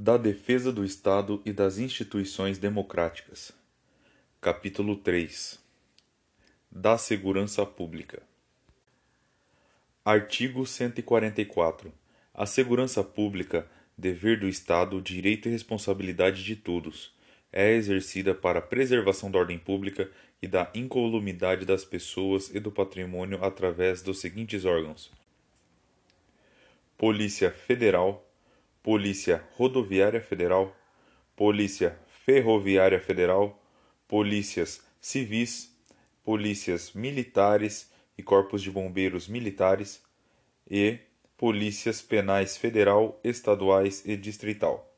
da defesa do Estado e das instituições democráticas. Capítulo 3 da segurança pública. Artigo 144. A segurança pública, dever do Estado, direito e responsabilidade de todos, é exercida para a preservação da ordem pública e da incolumidade das pessoas e do patrimônio através dos seguintes órgãos: Polícia Federal, Polícia Rodoviária Federal, Polícia Ferroviária Federal, Polícias Civis, Polícias Militares e Corpos de Bombeiros Militares e Polícias Penais Federal, Estaduais e Distrital.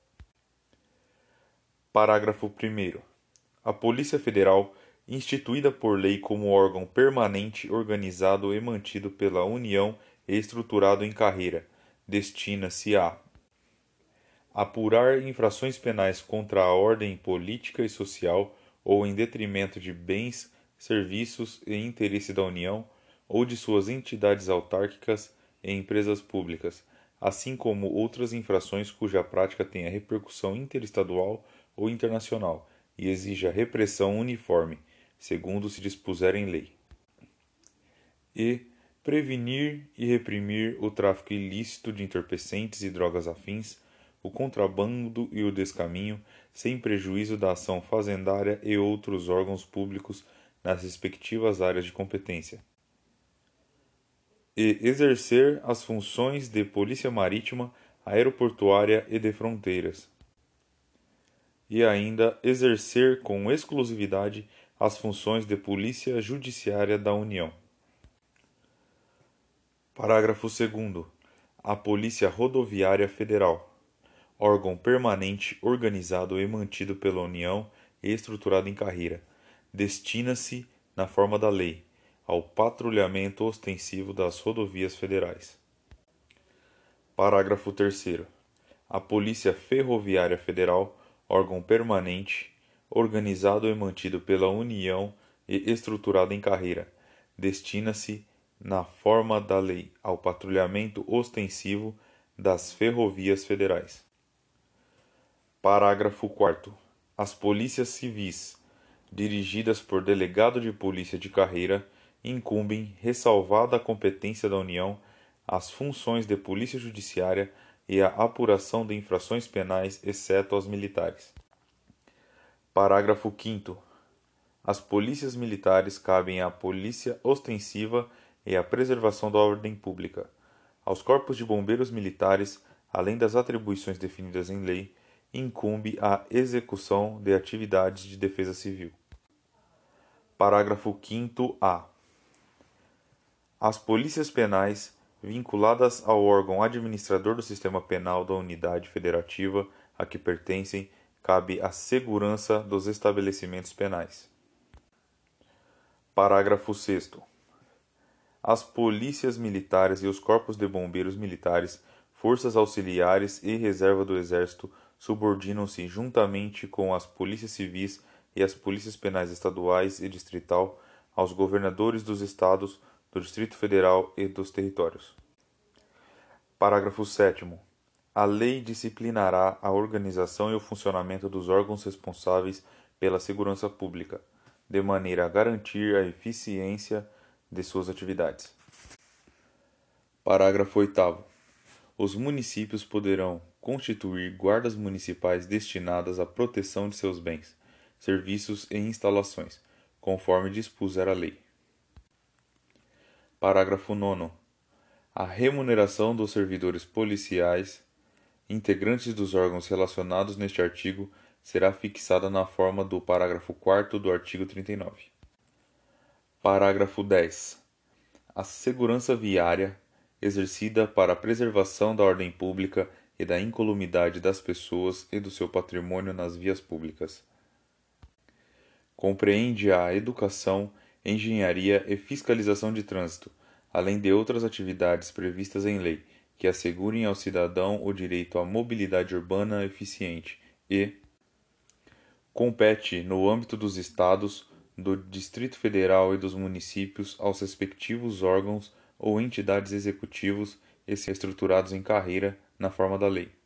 Parágrafo 1. A Polícia Federal, instituída por lei como órgão permanente organizado e mantido pela União e estruturado em carreira, destina-se a apurar infrações penais contra a ordem política e social ou em detrimento de bens, serviços e interesse da União ou de suas entidades autárquicas e empresas públicas, assim como outras infrações cuja prática tenha repercussão interestadual ou internacional e exija repressão uniforme, segundo se dispuser em lei. E prevenir e reprimir o tráfico ilícito de entorpecentes e drogas afins o contrabando e o descaminho, sem prejuízo da ação fazendária e outros órgãos públicos nas respectivas áreas de competência. E exercer as funções de polícia marítima, aeroportuária e de fronteiras. E ainda exercer com exclusividade as funções de polícia judiciária da União. Parágrafo 2 a Polícia Rodoviária Federal órgão permanente organizado e mantido pela União e estruturado em carreira, destina-se, na forma da lei, ao patrulhamento ostensivo das rodovias federais. Parágrafo 3. A Polícia Ferroviária Federal, órgão permanente, organizado e mantido pela União e estruturado em carreira, destina-se, na forma da lei, ao patrulhamento ostensivo das ferrovias federais. Parágrafo 4 As polícias civis, dirigidas por delegado de polícia de carreira, incumbem, ressalvada a competência da União, as funções de polícia judiciária e a apuração de infrações penais, exceto as militares. Parágrafo 5 As polícias militares cabem à polícia ostensiva e à preservação da ordem pública, aos corpos de bombeiros militares, além das atribuições definidas em lei, incumbe a execução de atividades de defesa civil. Parágrafo 5a. As polícias penais, vinculadas ao órgão administrador do sistema penal da unidade federativa a que pertencem, cabe a segurança dos estabelecimentos penais. Parágrafo 6. As polícias militares e os corpos de bombeiros militares, forças auxiliares e reserva do Exército subordinam-se juntamente com as polícias civis e as polícias penais estaduais e distrital aos governadores dos estados, do Distrito Federal e dos territórios. Parágrafo 7 a lei disciplinará a organização e o funcionamento dos órgãos responsáveis pela segurança pública, de maneira a garantir a eficiência de suas atividades. Parágrafo 8 os municípios poderão constituir guardas municipais destinadas à proteção de seus bens, serviços e instalações, conforme dispuser a lei. Parágrafo 9. A remuneração dos servidores policiais, integrantes dos órgãos relacionados neste artigo, será fixada na forma do parágrafo 4 do artigo 39. Parágrafo 10. A segurança viária exercida para a preservação da ordem pública e da incolumidade das pessoas e do seu patrimônio nas vias públicas. Compreende a educação, engenharia e fiscalização de trânsito, além de outras atividades previstas em lei que assegurem ao cidadão o direito à mobilidade urbana eficiente e compete no âmbito dos estados, do Distrito Federal e dos municípios aos respectivos órgãos ou entidades executivos estruturados em carreira na forma da lei.